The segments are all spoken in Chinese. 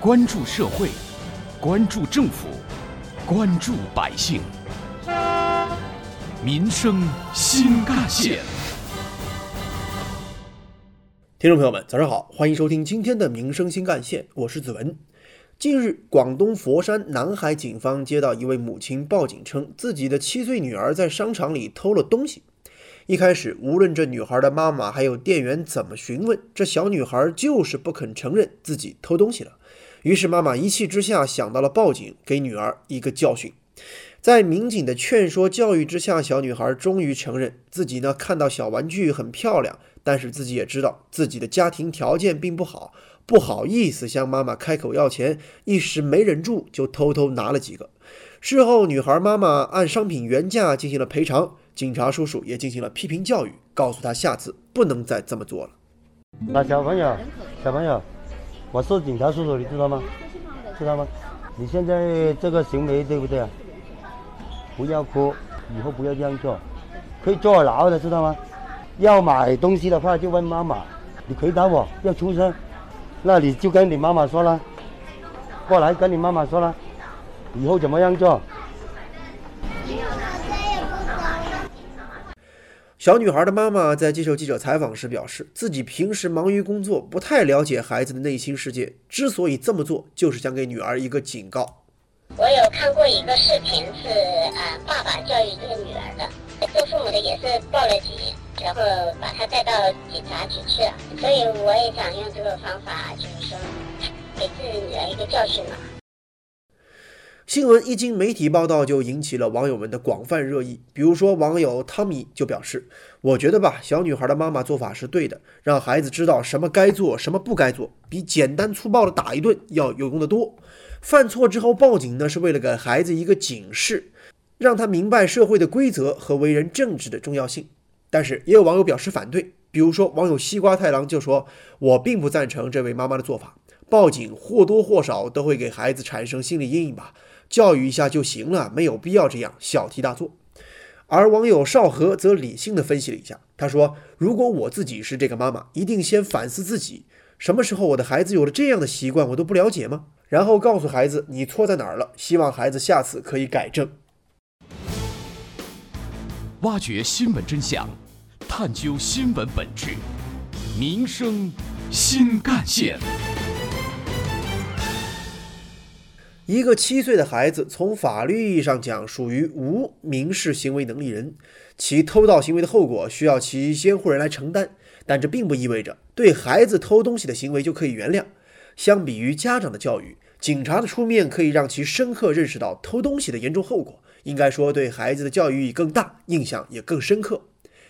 关注社会，关注政府，关注百姓，民生新干线。听众朋友们，早上好，欢迎收听今天的《民生新干线》，我是子文。近日，广东佛山南海警方接到一位母亲报警，称自己的七岁女儿在商场里偷了东西。一开始，无论这女孩的妈妈还有店员怎么询问，这小女孩就是不肯承认自己偷东西了。于是，妈妈一气之下想到了报警，给女儿一个教训。在民警的劝说教育之下，小女孩终于承认自己呢看到小玩具很漂亮。但是自己也知道自己的家庭条件并不好，不好意思向妈妈开口要钱，一时没忍住就偷偷拿了几个。事后，女孩妈妈按商品原价进行了赔偿，警察叔叔也进行了批评教育，告诉她下次不能再这么做了。那小朋友，小朋友，我是警察叔叔，你知道吗？知道吗？你现在这个行为对不对啊？不要哭，以后不要这样做，可以坐牢的，知道吗？要买东西的话就问妈妈，你回答我要出声，那你就跟你妈妈说了，过来跟你妈妈说了，以后怎么样做？小女孩的妈妈在接受记者采访时表示，自己平时忙于工作，不太了解孩子的内心世界，之所以这么做，就是想给女儿一个警告。我有看过一个视频，是呃爸爸教育这个女儿的。做父母的也是报了警，然后把他带到警察局去了。所以我也想用这个方法，就是说给自己女儿一个教训嘛。新闻一经媒体报道，就引起了网友们的广泛热议。比如说，网友汤米就表示：“我觉得吧，小女孩的妈妈做法是对的，让孩子知道什么该做，什么不该做，比简单粗暴的打一顿要有用的多。犯错之后报警呢，是为了给孩子一个警示。”让他明白社会的规则和为人正直的重要性，但是也有网友表示反对。比如说，网友西瓜太郎就说：“我并不赞成这位妈妈的做法，报警或多或少都会给孩子产生心理阴影吧，教育一下就行了，没有必要这样小题大做。”而网友少和则理性的分析了一下，他说：“如果我自己是这个妈妈，一定先反思自己，什么时候我的孩子有了这样的习惯，我都不了解吗？然后告诉孩子你错在哪儿了，希望孩子下次可以改正。”挖掘新闻真相，探究新闻本质，民生新干线。一个七岁的孩子，从法律意义上讲属于无民事行为能力人，其偷盗行为的后果需要其监护人来承担。但这并不意味着对孩子偷东西的行为就可以原谅。相比于家长的教育，警察的出面可以让其深刻认识到偷东西的严重后果。应该说，对孩子的教育意义更大，印象也更深刻。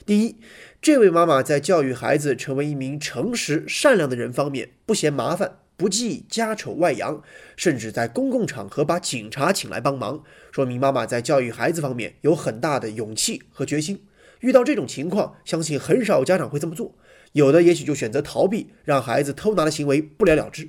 第一，这位妈妈在教育孩子成为一名诚实善良的人方面，不嫌麻烦，不计家丑外扬，甚至在公共场合把警察请来帮忙，说明妈妈在教育孩子方面有很大的勇气和决心。遇到这种情况，相信很少家长会这么做，有的也许就选择逃避，让孩子偷拿的行为不了了之。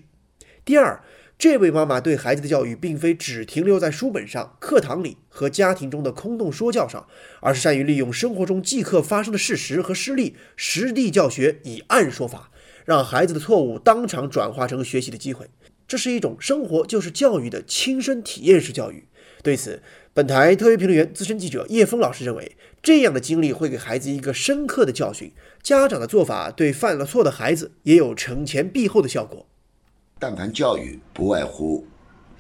第二。这位妈妈对孩子的教育，并非只停留在书本上、课堂里和家庭中的空洞说教上，而是善于利用生活中即刻发生的事实和事例，实地教学，以案说法，让孩子的错误当场转化成学习的机会。这是一种生活就是教育的亲身体验式教育。对此，本台特约评论员、资深记者叶峰老师认为，这样的经历会给孩子一个深刻的教训。家长的做法对犯了错的孩子也有惩前毖后的效果。但凡教育，不外乎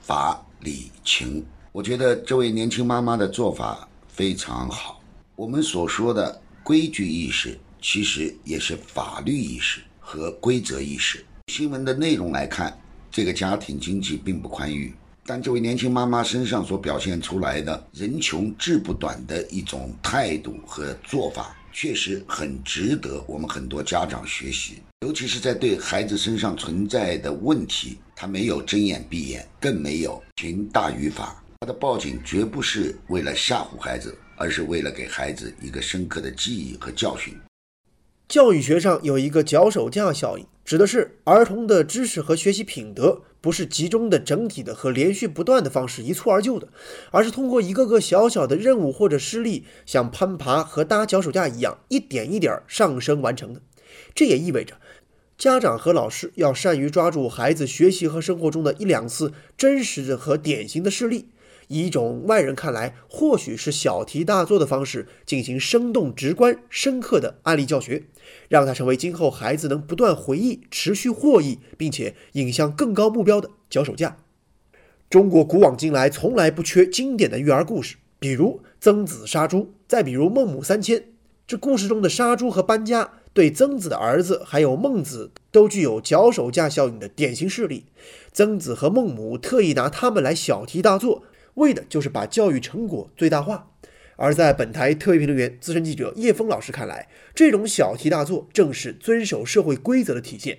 法理情。我觉得这位年轻妈妈的做法非常好。我们所说的规矩意识，其实也是法律意识和规则意识。新闻的内容来看，这个家庭经济并不宽裕，但这位年轻妈妈身上所表现出来的“人穷志不短”的一种态度和做法。确实很值得我们很多家长学习，尤其是在对孩子身上存在的问题，他没有睁眼闭眼，更没有情大于法。他的报警绝不是为了吓唬孩子，而是为了给孩子一个深刻的记忆和教训。教育学上有一个脚手架效应，指的是儿童的知识和学习品德不是集中的、整体的和连续不断的方式一蹴而就的，而是通过一个个小小的任务或者事例，像攀爬和搭脚手架一样，一点一点上升完成的。这也意味着，家长和老师要善于抓住孩子学习和生活中的一两次真实的和典型的事例，以一种外人看来或许是小题大做的方式进行生动、直观、深刻的案例教学，让它成为今后孩子能不断回忆、持续获益，并且引向更高目标的脚手架。中国古往今来从来不缺经典的育儿故事，比如曾子杀猪，再比如孟母三迁。这故事中的杀猪和搬家，对曾子的儿子还有孟子都具有脚手架效应的典型事例。曾子和孟母特意拿他们来小题大做，为的就是把教育成果最大化。而在本台特约评论员、资深记者叶峰老师看来，这种小题大做正是遵守社会规则的体现。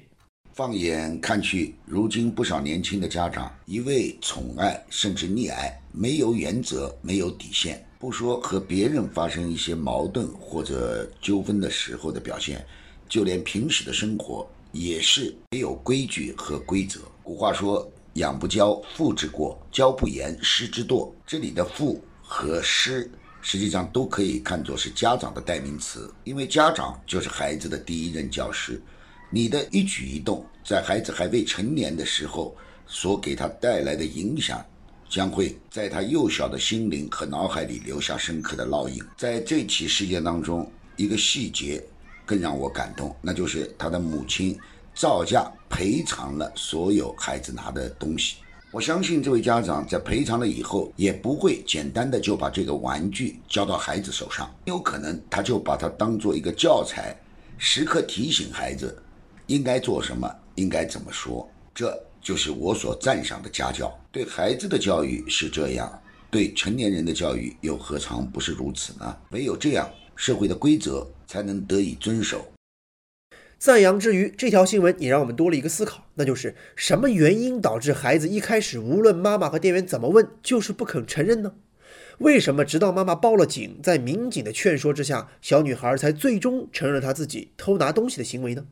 放眼看去，如今不少年轻的家长一味宠爱甚至溺爱，没有原则，没有底线。不说和别人发生一些矛盾或者纠纷的时候的表现，就连平时的生活也是没有规矩和规则。古话说：“养不教，父之过；教不严，师之惰。”这里的“父”和“师”实际上都可以看作是家长的代名词，因为家长就是孩子的第一任教师。你的一举一动，在孩子还未成年的时候所给他带来的影响。将会在他幼小的心灵和脑海里留下深刻的烙印。在这起事件当中，一个细节更让我感动，那就是他的母亲造价赔偿了所有孩子拿的东西。我相信这位家长在赔偿了以后，也不会简单的就把这个玩具交到孩子手上，有可能他就把它当做一个教材，时刻提醒孩子应该做什么，应该怎么说。这。就是我所赞赏的家教。对孩子的教育是这样，对成年人的教育又何尝不是如此呢？唯有这样，社会的规则才能得以遵守。赞扬之余，这条新闻也让我们多了一个思考，那就是什么原因导致孩子一开始无论妈妈和店员怎么问，就是不肯承认呢？为什么直到妈妈报了警，在民警的劝说之下，小女孩才最终承认了她自己偷拿东西的行为呢？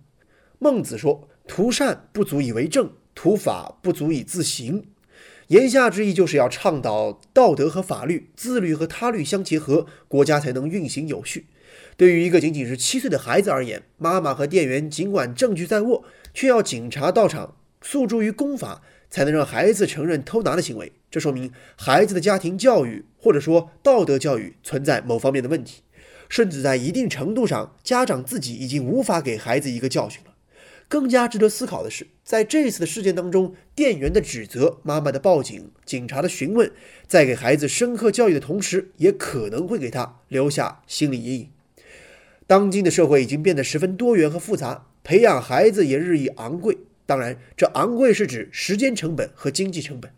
孟子说：“图善不足以为政。”土法不足以自行，言下之意就是要倡导道德和法律、自律和他律相结合，国家才能运行有序。对于一个仅仅是七岁的孩子而言，妈妈和店员尽管证据在握，却要警察到场诉诸于公法，才能让孩子承认偷拿的行为。这说明孩子的家庭教育或者说道德教育存在某方面的问题，甚至在一定程度上，家长自己已经无法给孩子一个教训了。更加值得思考的是，在这次的事件当中，店员的指责、妈妈的报警、警察的询问，在给孩子深刻教育的同时，也可能会给他留下心理阴影。当今的社会已经变得十分多元和复杂，培养孩子也日益昂贵。当然，这昂贵是指时间成本和经济成本。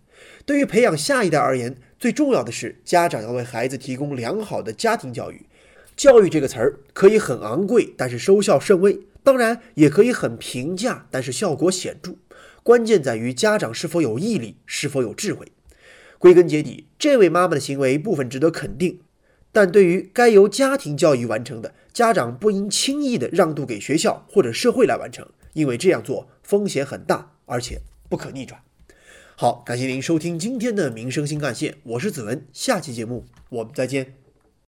对于培养下一代而言，最重要的是家长要为孩子提供良好的家庭教育。教育这个词儿可以很昂贵，但是收效甚微。当然也可以很平价，但是效果显著。关键在于家长是否有毅力，是否有智慧。归根结底，这位妈妈的行为部分值得肯定，但对于该由家庭教育完成的，家长不应轻易的让渡给学校或者社会来完成，因为这样做风险很大，而且不可逆转。好，感谢您收听今天的民生新干线，我是子文，下期节目我们再见。